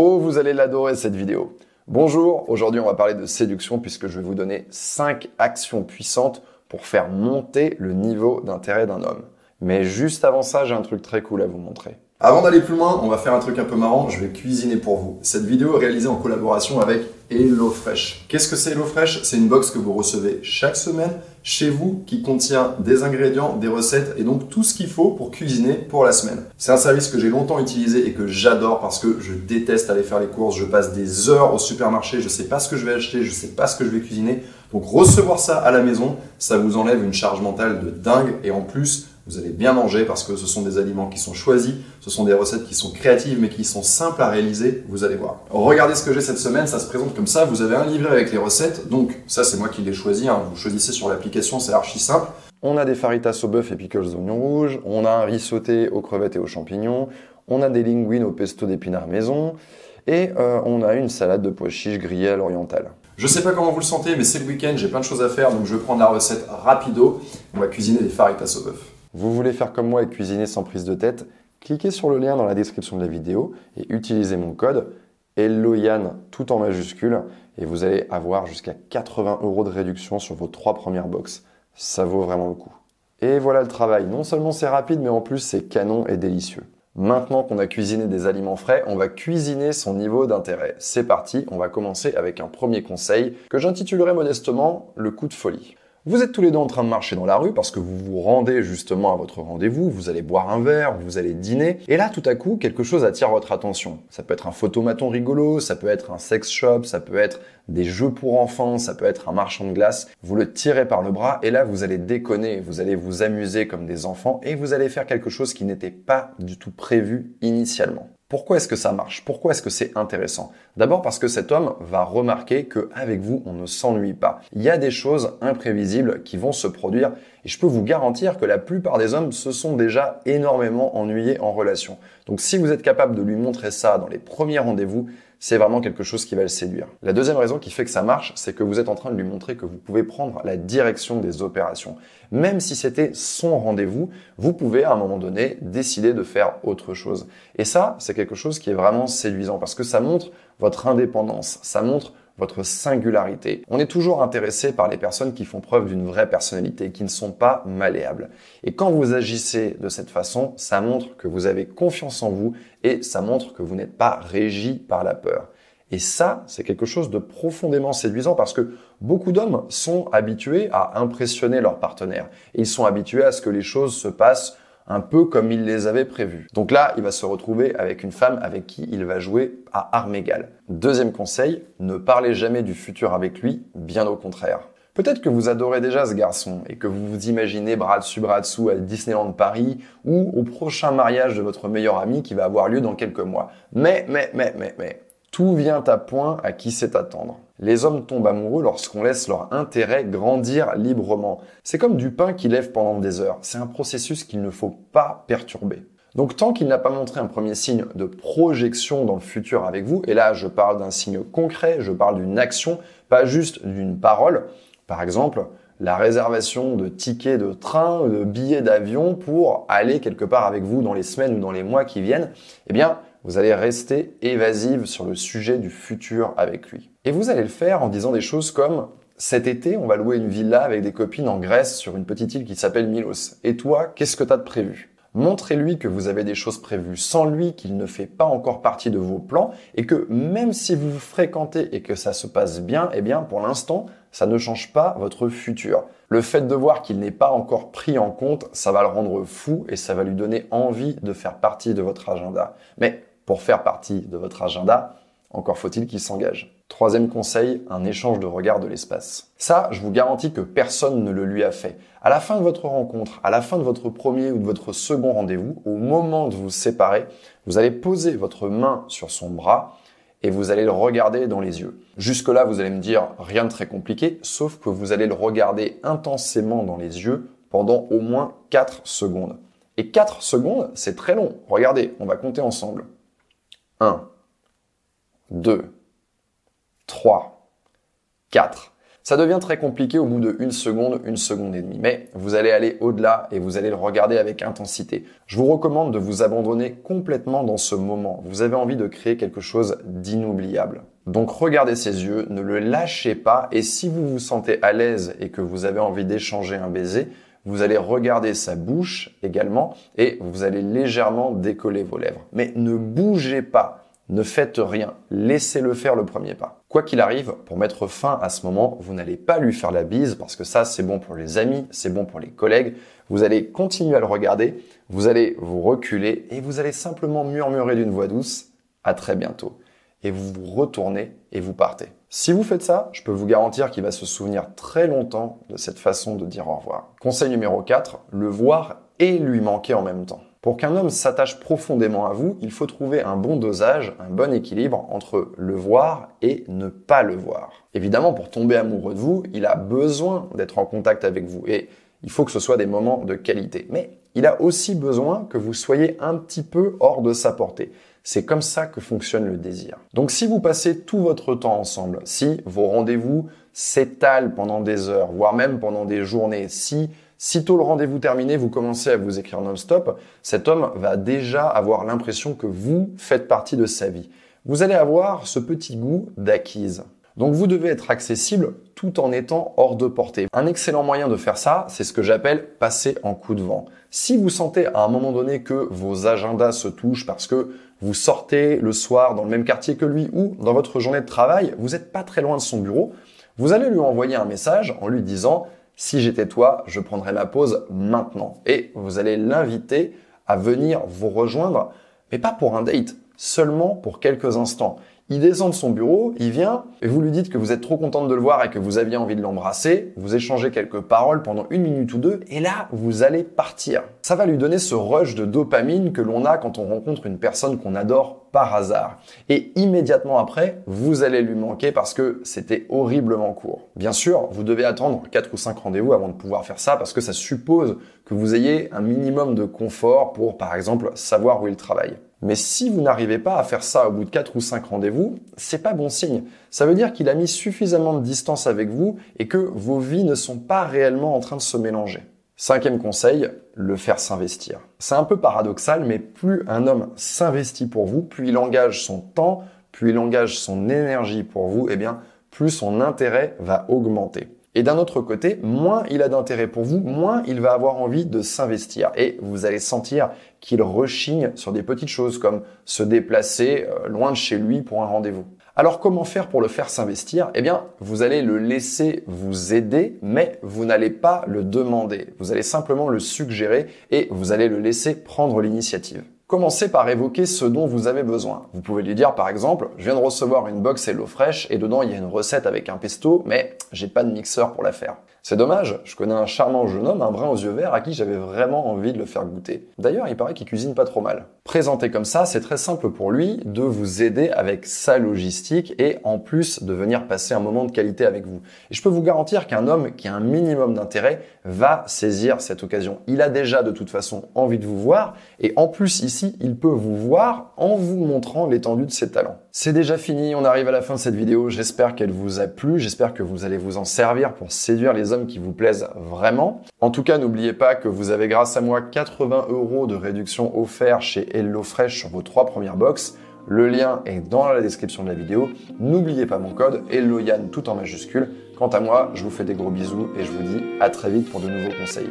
Oh, vous allez l'adorer cette vidéo. Bonjour, aujourd'hui on va parler de séduction puisque je vais vous donner 5 actions puissantes pour faire monter le niveau d'intérêt d'un homme. Mais juste avant ça, j'ai un truc très cool à vous montrer. Avant d'aller plus loin, on va faire un truc un peu marrant, je vais cuisiner pour vous. Cette vidéo est réalisée en collaboration avec HelloFresh. Qu'est-ce que c'est HelloFresh C'est une box que vous recevez chaque semaine chez vous qui contient des ingrédients, des recettes et donc tout ce qu'il faut pour cuisiner pour la semaine. C'est un service que j'ai longtemps utilisé et que j'adore parce que je déteste aller faire les courses, je passe des heures au supermarché, je sais pas ce que je vais acheter, je sais pas ce que je vais cuisiner. Donc recevoir ça à la maison, ça vous enlève une charge mentale de dingue et en plus, vous allez bien manger parce que ce sont des aliments qui sont choisis, ce sont des recettes qui sont créatives mais qui sont simples à réaliser, vous allez voir. Regardez ce que j'ai cette semaine, ça se présente comme ça, vous avez un livret avec les recettes, donc ça c'est moi qui l'ai choisi, hein. vous choisissez sur l'application, c'est archi simple. On a des faritas au bœuf et pickles oignons rouges, on a un riz sauté aux crevettes et aux champignons, on a des linguines au pesto d'épinards maison, et euh, on a une salade de pois chiches grillée à l'orientale. Je sais pas comment vous le sentez, mais c'est le week-end, j'ai plein de choses à faire, donc je vais prendre la recette rapido. On va cuisiner des faritas au bœuf. Vous voulez faire comme moi et cuisiner sans prise de tête? Cliquez sur le lien dans la description de la vidéo et utilisez mon code HelloYan tout en majuscule et vous allez avoir jusqu'à 80 euros de réduction sur vos trois premières box. Ça vaut vraiment le coup. Et voilà le travail. Non seulement c'est rapide, mais en plus c'est canon et délicieux. Maintenant qu'on a cuisiné des aliments frais, on va cuisiner son niveau d'intérêt. C'est parti, on va commencer avec un premier conseil que j'intitulerai modestement le coup de folie. Vous êtes tous les deux en train de marcher dans la rue parce que vous vous rendez justement à votre rendez-vous, vous allez boire un verre, vous allez dîner, et là tout à coup quelque chose attire votre attention. Ça peut être un photomaton rigolo, ça peut être un sex shop, ça peut être des jeux pour enfants, ça peut être un marchand de glace. Vous le tirez par le bras et là vous allez déconner, vous allez vous amuser comme des enfants et vous allez faire quelque chose qui n'était pas du tout prévu initialement. Pourquoi est-ce que ça marche? Pourquoi est-ce que c'est intéressant? D'abord parce que cet homme va remarquer qu'avec vous, on ne s'ennuie pas. Il y a des choses imprévisibles qui vont se produire et je peux vous garantir que la plupart des hommes se sont déjà énormément ennuyés en relation. Donc si vous êtes capable de lui montrer ça dans les premiers rendez-vous, c'est vraiment quelque chose qui va le séduire. La deuxième raison qui fait que ça marche, c'est que vous êtes en train de lui montrer que vous pouvez prendre la direction des opérations. Même si c'était son rendez-vous, vous pouvez à un moment donné décider de faire autre chose. Et ça, c'est quelque chose qui est vraiment séduisant parce que ça montre votre indépendance, ça montre votre singularité. On est toujours intéressé par les personnes qui font preuve d'une vraie personnalité, qui ne sont pas malléables. Et quand vous agissez de cette façon, ça montre que vous avez confiance en vous et ça montre que vous n'êtes pas régi par la peur. Et ça, c'est quelque chose de profondément séduisant parce que beaucoup d'hommes sont habitués à impressionner leur partenaire. Et ils sont habitués à ce que les choses se passent un peu comme il les avait prévus. Donc là, il va se retrouver avec une femme avec qui il va jouer à armes égales. Deuxième conseil, ne parlez jamais du futur avec lui, bien au contraire. Peut-être que vous adorez déjà ce garçon et que vous vous imaginez bras dessus bras dessous à Disneyland Paris ou au prochain mariage de votre meilleur ami qui va avoir lieu dans quelques mois. Mais, mais, mais, mais, mais, tout vient à point à qui sait attendre. Les hommes tombent amoureux lorsqu'on laisse leur intérêt grandir librement. C'est comme du pain qui lève pendant des heures. C'est un processus qu'il ne faut pas perturber. Donc tant qu'il n'a pas montré un premier signe de projection dans le futur avec vous, et là je parle d'un signe concret, je parle d'une action, pas juste d'une parole, par exemple la réservation de tickets de train, de billets d'avion pour aller quelque part avec vous dans les semaines ou dans les mois qui viennent, eh bien vous allez rester évasive sur le sujet du futur avec lui. Et vous allez le faire en disant des choses comme cet été, on va louer une villa avec des copines en Grèce sur une petite île qui s'appelle Milos. Et toi, qu'est-ce que tu as de prévu? Montrez-lui que vous avez des choses prévues sans lui, qu'il ne fait pas encore partie de vos plans et que même si vous fréquentez et que ça se passe bien, eh bien pour l'instant, ça ne change pas votre futur. Le fait de voir qu'il n'est pas encore pris en compte, ça va le rendre fou et ça va lui donner envie de faire partie de votre agenda. Mais pour faire partie de votre agenda, encore faut-il qu'il s'engage. Troisième conseil, un échange de regards de l'espace. Ça, je vous garantis que personne ne le lui a fait. À la fin de votre rencontre, à la fin de votre premier ou de votre second rendez-vous, au moment de vous séparer, vous allez poser votre main sur son bras et vous allez le regarder dans les yeux. Jusque-là, vous allez me dire rien de très compliqué, sauf que vous allez le regarder intensément dans les yeux pendant au moins 4 secondes. Et 4 secondes, c'est très long. Regardez, on va compter ensemble. 1, 2, 3, 4. Ça devient très compliqué au bout de une seconde, une seconde et demie. Mais vous allez aller au-delà et vous allez le regarder avec intensité. Je vous recommande de vous abandonner complètement dans ce moment. Vous avez envie de créer quelque chose d'inoubliable. Donc regardez ses yeux, ne le lâchez pas et si vous vous sentez à l'aise et que vous avez envie d'échanger un baiser, vous allez regarder sa bouche également et vous allez légèrement décoller vos lèvres. Mais ne bougez pas. Ne faites rien, laissez-le faire le premier pas. Quoi qu'il arrive, pour mettre fin à ce moment, vous n'allez pas lui faire la bise parce que ça c'est bon pour les amis, c'est bon pour les collègues. Vous allez continuer à le regarder, vous allez vous reculer et vous allez simplement murmurer d'une voix douce à très bientôt. Et vous vous retournez et vous partez. Si vous faites ça, je peux vous garantir qu'il va se souvenir très longtemps de cette façon de dire au revoir. Conseil numéro 4, le voir et lui manquer en même temps. Pour qu'un homme s'attache profondément à vous, il faut trouver un bon dosage, un bon équilibre entre le voir et ne pas le voir. Évidemment, pour tomber amoureux de vous, il a besoin d'être en contact avec vous et il faut que ce soit des moments de qualité. Mais il a aussi besoin que vous soyez un petit peu hors de sa portée. C'est comme ça que fonctionne le désir. Donc si vous passez tout votre temps ensemble, si vos rendez-vous s'étalent pendant des heures, voire même pendant des journées, si Sitôt le rendez-vous terminé, vous commencez à vous écrire non-stop, cet homme va déjà avoir l'impression que vous faites partie de sa vie. Vous allez avoir ce petit goût d'acquise. Donc vous devez être accessible tout en étant hors de portée. Un excellent moyen de faire ça, c'est ce que j'appelle passer en coup de vent. Si vous sentez à un moment donné que vos agendas se touchent parce que vous sortez le soir dans le même quartier que lui ou dans votre journée de travail, vous n'êtes pas très loin de son bureau, vous allez lui envoyer un message en lui disant si j'étais toi, je prendrais ma pause maintenant. Et vous allez l'inviter à venir vous rejoindre, mais pas pour un date, seulement pour quelques instants. Il descend de son bureau, il vient, et vous lui dites que vous êtes trop contente de le voir et que vous aviez envie de l'embrasser, vous échangez quelques paroles pendant une minute ou deux, et là, vous allez partir. Ça va lui donner ce rush de dopamine que l'on a quand on rencontre une personne qu'on adore par hasard. Et immédiatement après, vous allez lui manquer parce que c'était horriblement court. Bien sûr, vous devez attendre 4 ou 5 rendez-vous avant de pouvoir faire ça parce que ça suppose que vous ayez un minimum de confort pour, par exemple, savoir où il travaille. Mais si vous n'arrivez pas à faire ça au bout de 4 ou 5 rendez-vous, c'est pas bon signe. Ça veut dire qu'il a mis suffisamment de distance avec vous et que vos vies ne sont pas réellement en train de se mélanger. Cinquième conseil, le faire s'investir. C'est un peu paradoxal, mais plus un homme s'investit pour vous, plus il engage son temps, plus il engage son énergie pour vous, eh bien, plus son intérêt va augmenter. Et d'un autre côté, moins il a d'intérêt pour vous, moins il va avoir envie de s'investir. Et vous allez sentir qu'il rechigne sur des petites choses comme se déplacer euh, loin de chez lui pour un rendez-vous. Alors comment faire pour le faire s'investir? Eh bien, vous allez le laisser vous aider, mais vous n'allez pas le demander. Vous allez simplement le suggérer et vous allez le laisser prendre l'initiative. Commencez par évoquer ce dont vous avez besoin. Vous pouvez lui dire par exemple, je viens de recevoir une box HelloFresh et dedans il y a une recette avec un pesto, mais j'ai pas de mixeur pour la faire. C'est dommage, je connais un charmant jeune homme, un brun aux yeux verts, à qui j'avais vraiment envie de le faire goûter. D'ailleurs, il paraît qu'il cuisine pas trop mal. Présenté comme ça, c'est très simple pour lui de vous aider avec sa logistique et en plus de venir passer un moment de qualité avec vous. Et je peux vous garantir qu'un homme qui a un minimum d'intérêt va saisir cette occasion. Il a déjà de toute façon envie de vous voir et en plus il peut vous voir en vous montrant l'étendue de ses talents. C'est déjà fini, on arrive à la fin de cette vidéo. J'espère qu'elle vous a plu, j'espère que vous allez vous en servir pour séduire les hommes qui vous plaisent vraiment. En tout cas, n'oubliez pas que vous avez grâce à moi 80 euros de réduction offert chez HelloFresh sur vos trois premières box. Le lien est dans la description de la vidéo. N'oubliez pas mon code HelloYann tout en majuscule. Quant à moi, je vous fais des gros bisous et je vous dis à très vite pour de nouveaux conseils.